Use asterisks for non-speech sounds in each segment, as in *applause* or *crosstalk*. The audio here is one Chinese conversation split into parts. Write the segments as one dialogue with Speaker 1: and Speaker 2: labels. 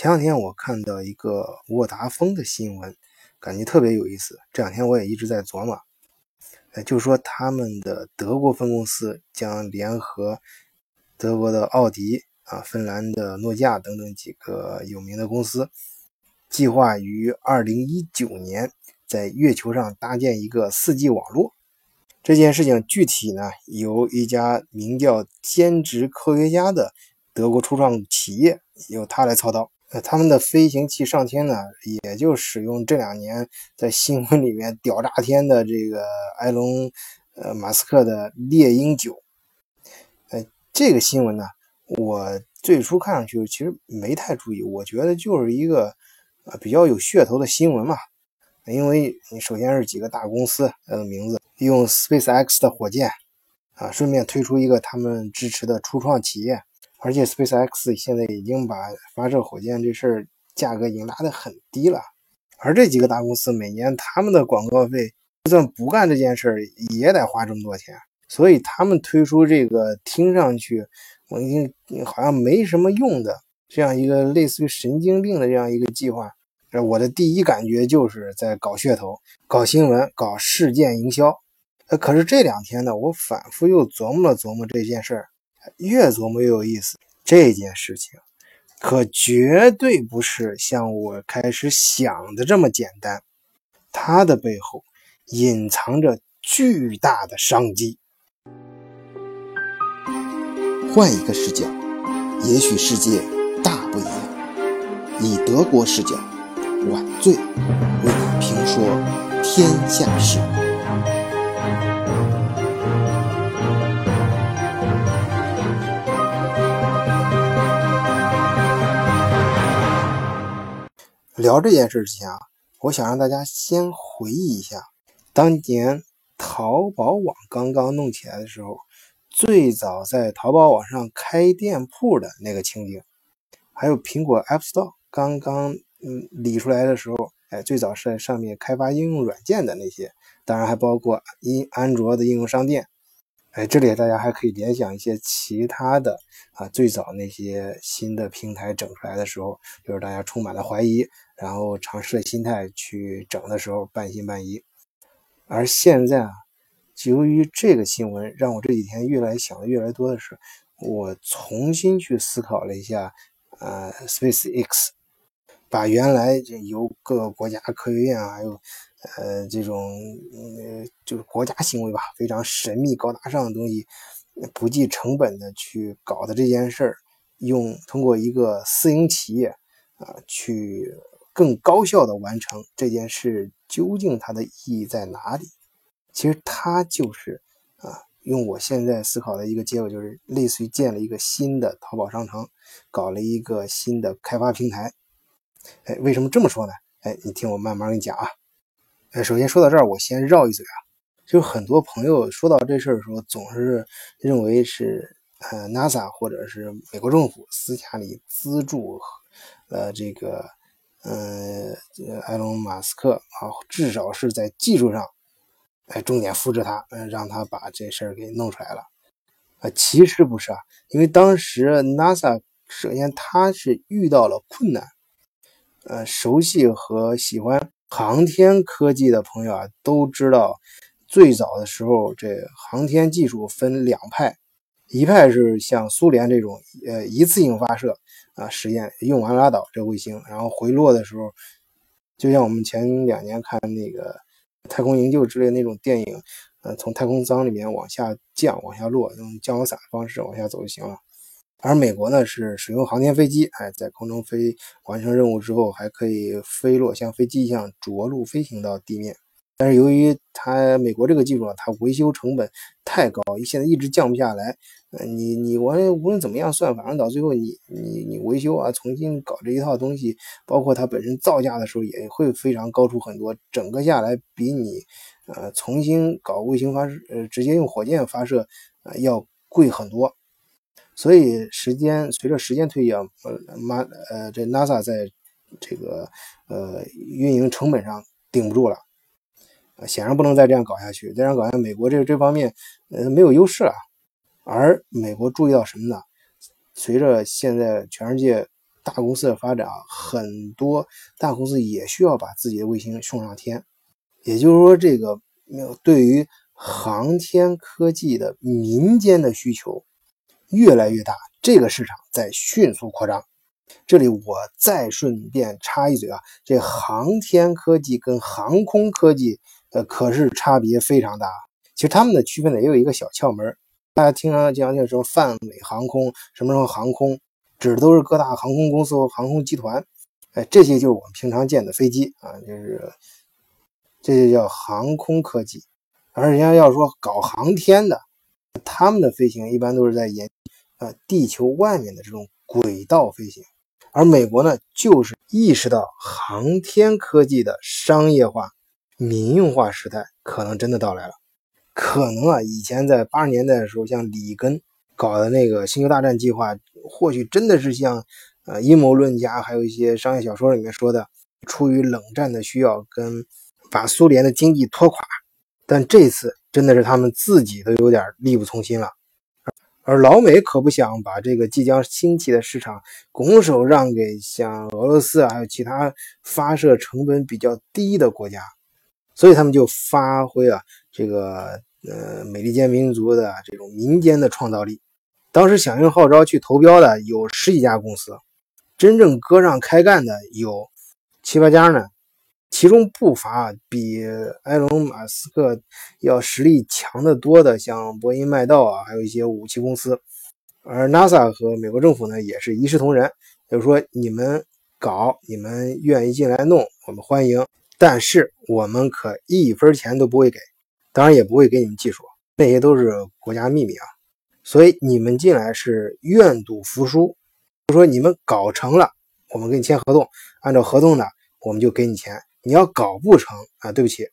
Speaker 1: 前两天我看到一个沃达丰的新闻，感觉特别有意思。这两天我也一直在琢磨，呃，就是说他们的德国分公司将联合德国的奥迪啊、芬兰的诺基亚等等几个有名的公司，计划于二零一九年在月球上搭建一个四 G 网络。这件事情具体呢，由一家名叫“兼职科学家”的德国初创企业由他来操刀。呃，他们的飞行器上天呢，也就使用这两年在新闻里面屌炸天的这个埃隆呃马斯克的猎鹰九。呃，这个新闻呢，我最初看上去其实没太注意，我觉得就是一个呃比较有噱头的新闻嘛。因为你首先是几个大公司呃名字，用 SpaceX 的火箭啊，顺便推出一个他们支持的初创企业。而且 SpaceX 现在已经把发射火箭这事儿价格已经拉得很低了，而这几个大公司每年他们的广告费，就算不干这件事儿也得花这么多钱，所以他们推出这个听上去我已经好像没什么用的这样一个类似于神经病的这样一个计划，我的第一感觉就是在搞噱头、搞新闻、搞事件营销。呃，可是这两天呢，我反复又琢磨了琢磨这件事儿。越琢磨越有意思，这件事情可绝对不是像我开始想的这么简单，它的背后隐藏着巨大的商机。
Speaker 2: 换一个视角，也许世界大不一样。以德国视角，晚醉为你评说天下事。
Speaker 1: 聊这件事之前啊，我想让大家先回忆一下，当年淘宝网刚刚弄起来的时候，最早在淘宝网上开店铺的那个情景，还有苹果 App Store 刚刚嗯理出来的时候，哎，最早是在上面开发应用软件的那些，当然还包括因安卓的应用商店。哎，这里大家还可以联想一些其他的啊，最早那些新的平台整出来的时候，就是大家充满了怀疑，然后尝试的心态去整的时候半信半疑。而现在啊，由于这个新闻，让我这几天越来想的越来越多的是，我重新去思考了一下，呃，SpaceX，把原来这由各个国家科学院啊，还有。呃，这种呃，就是国家行为吧，非常神秘高大上的东西，不计成本的去搞的这件事儿，用通过一个私营企业啊，去更高效的完成这件事，究竟它的意义在哪里？其实它就是啊，用我现在思考的一个结果，就是类似于建了一个新的淘宝商城，搞了一个新的开发平台。哎，为什么这么说呢？哎，你听我慢慢给你讲啊。呃，首先说到这儿，我先绕一嘴啊，就是很多朋友说到这事儿的时候，总是认为是呃 NASA 或者是美国政府私下里资助呃这个呃埃隆马斯克啊，至少是在技术上哎重点扶持他，让他把这事儿给弄出来了啊。其实不是啊，因为当时 NASA 首先他是遇到了困难，呃，熟悉和喜欢。航天科技的朋友啊，都知道，最早的时候，这航天技术分两派，一派是像苏联这种，呃，一次性发射啊，实验用完拉倒，这卫星，然后回落的时候，就像我们前两年看那个《太空营救》之类那种电影，呃，从太空舱里面往下降、往下落，用降落伞方式往下走就行了。而美国呢是使用航天飞机，哎，在空中飞完成任务之后，还可以飞落像飞机一样着陆飞行到地面。但是由于它美国这个技术啊，它维修成本太高，现在一直降不下来。呃，你你我无论怎么样算，反正到最后你你你维修啊，重新搞这一套东西，包括它本身造价的时候也会非常高出很多。整个下来比你呃重新搞卫星发射，呃直接用火箭发射啊要贵很多。所以时间随着时间推移啊，呃，马呃这 NASA 在这个呃运营成本上顶不住了，啊，显然不能再这样搞下去。再这样搞下去，美国这这方面呃没有优势了。而美国注意到什么呢？随着现在全世界大公司的发展啊，很多大公司也需要把自己的卫星送上天。也就是说，这个对于航天科技的民间的需求越来越大，这个市场在迅速扩张。这里我再顺便插一嘴啊，这航天科技跟航空科技，呃，可是差别非常大。其实他们的区分呢，也有一个小窍门。大家经常经常听说泛美航空、什么什么航空，指的都是各大航空公司和航空集团。哎，这些就是我们平常见的飞机啊，就是这就叫航空科技。而人家要说搞航天的，他们的飞行一般都是在研呃地球外面的这种轨道飞行。而美国呢，就是意识到航天科技的商业化、民用化时代可能真的到来了。可能啊，以前在八十年代的时候，像里根搞的那个星球大战计划，或许真的是像呃阴谋论家还有一些商业小说里面说的，出于冷战的需要，跟把苏联的经济拖垮。但这次真的是他们自己都有点力不从心了。而老美可不想把这个即将兴起的市场拱手让给像俄罗斯啊，还有其他发射成本比较低的国家，所以他们就发挥啊这个呃美利坚民族的这种民间的创造力。当时响应号召去投标的有十几家公司，真正割让开干的有七八家呢。其中不乏比埃隆·马斯克要实力强得多的，像波音、麦道啊，还有一些武器公司。而 NASA 和美国政府呢，也是一视同仁，就是说你们搞，你们愿意进来弄，我们欢迎，但是我们可一分钱都不会给，当然也不会给你们技术，那些都是国家秘密啊。所以你们进来是愿赌服输，就说你们搞成了，我们给你签合同，按照合同呢，我们就给你钱。你要搞不成啊，对不起，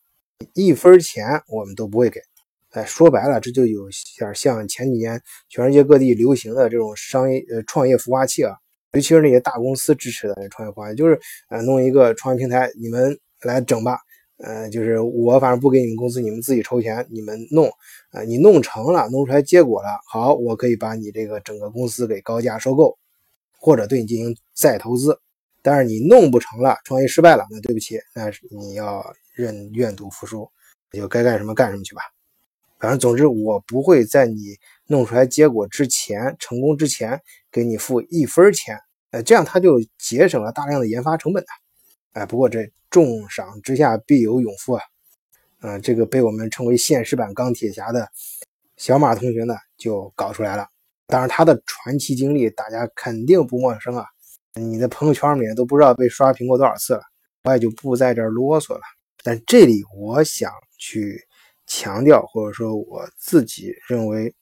Speaker 1: 一分钱我们都不会给。哎，说白了，这就有点像前几年全世界各地流行的这种商业呃创业孵化器啊，尤其是那些大公司支持的创业孵化器，就是呃弄一个创业平台，你们来整吧。呃，就是我反正不给你们工资，你们自己筹钱，你们弄。呃，你弄成了，弄出来结果了，好，我可以把你这个整个公司给高价收购，或者对你进行再投资。但是你弄不成了，创业失败了，那对不起，那你要认愿赌服输，就该干什么干什么去吧。反正总之，我不会在你弄出来结果之前，成功之前给你付一分钱，呃，这样他就节省了大量的研发成本的。哎，不过这重赏之下必有勇夫啊，嗯，这个被我们称为现实版钢铁侠的小马同学呢，就搞出来了。当然，他的传奇经历大家肯定不陌生啊。你的朋友圈里面都不知道被刷屏过多少次了，我也就不在这儿啰嗦了。但这里我想去强调，或者说我自己认为，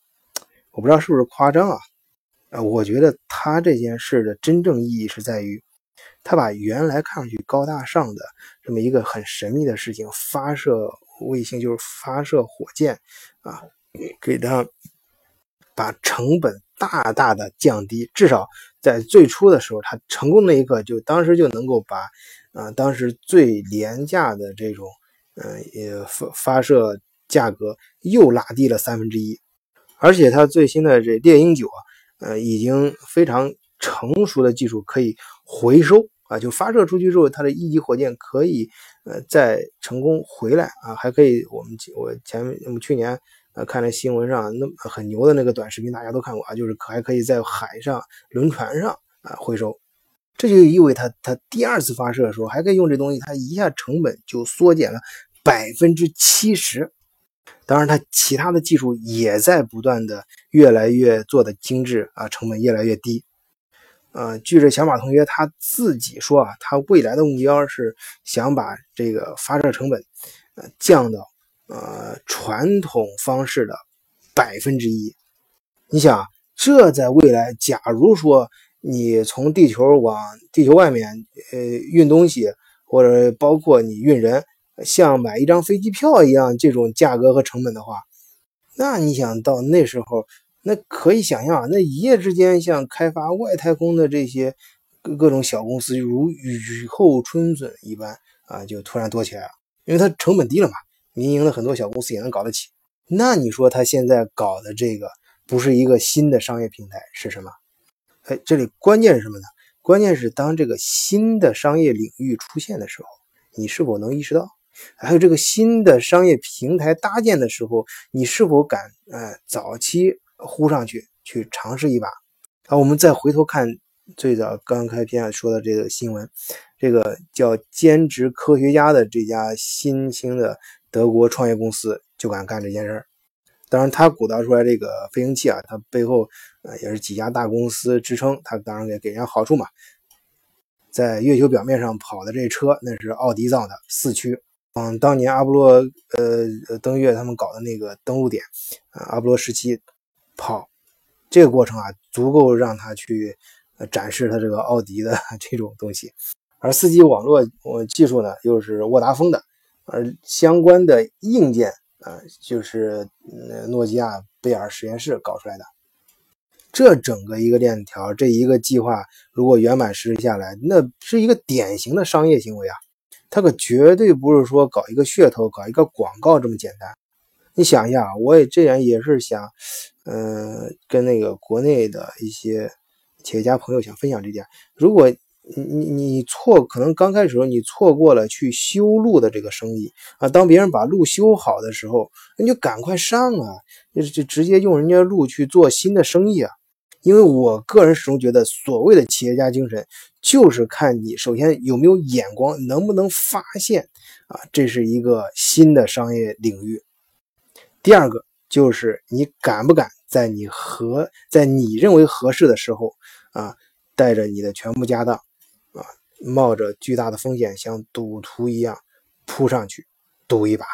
Speaker 1: 我不知道是不是夸张啊？呃，我觉得他这件事的真正意义是在于，他把原来看上去高大上的这么一个很神秘的事情——发射卫星，就是发射火箭啊，给他把成本大大的降低，至少。在最初的时候，他成功那一刻，就当时就能够把，啊，当时最廉价的这种，呃，发发射价格又拉低了三分之一，而且它最新的这猎鹰九啊，呃，已经非常成熟的技术可以回收啊，就发射出去之后，它的一级火箭可以，呃，再成功回来啊，还可以，我们我前我们去年。呃，看了新闻上那很牛的那个短视频，大家都看过啊，就是可还可以在海上轮船上啊回收，这就意味着它它第二次发射的时候还可以用这东西，它一下成本就缩减了百分之七十。当然，它其他的技术也在不断的越来越做的精致啊，成本越来越低。呃，据这小马同学他自己说啊，他未来的目标是想把这个发射成本呃降到。呃，传统方式的百分之一，你想，这在未来，假如说你从地球往地球外面呃运东西，或者包括你运人，像买一张飞机票一样，这种价格和成本的话，那你想到那时候，那可以想象啊，那一夜之间，像开发外太空的这些各各种小公司，如雨后春笋一般啊，就突然多起来了，因为它成本低了嘛。民营的很多小公司也能搞得起，那你说他现在搞的这个不是一个新的商业平台是什么？哎，这里关键是什么呢？关键是当这个新的商业领域出现的时候，你是否能意识到？还有这个新的商业平台搭建的时候，你是否敢呃早期呼上去去尝试一把？啊，我们再回头看最早刚开篇说的这个新闻，这个叫兼职科学家的这家新兴的德国创业公司就敢干这件事儿。当然，他鼓捣出来这个飞行器啊，它背后呃也是几家大公司支撑，他当然也给人家好处嘛。在月球表面上跑的这车，那是奥迪造的四驱。嗯，当年阿波罗呃登月他们搞的那个登陆点啊，阿波罗十七好这个过程啊，足够让他去展示他这个奥迪的 *laughs* 这种东西。而四 G 网络我技术呢，又是沃达丰的，而相关的硬件。啊，就是诺基亚贝尔实验室搞出来的。这整个一个链条，这一个计划，如果圆满实施下来，那是一个典型的商业行为啊！它可绝对不是说搞一个噱头、搞一个广告这么简单。你想一下，我也这样也是想，嗯，跟那个国内的一些企业家朋友想分享这点。如果你你你错，可能刚开始时候你错过了去修路的这个生意啊。当别人把路修好的时候，你就赶快上啊，就就直接用人家路去做新的生意啊。因为我个人始终觉得，所谓的企业家精神，就是看你首先有没有眼光，能不能发现啊，这是一个新的商业领域。第二个就是你敢不敢在你合在你认为合适的时候啊，带着你的全部家当。啊，冒着巨大的风险，像赌徒一样扑上去赌一把。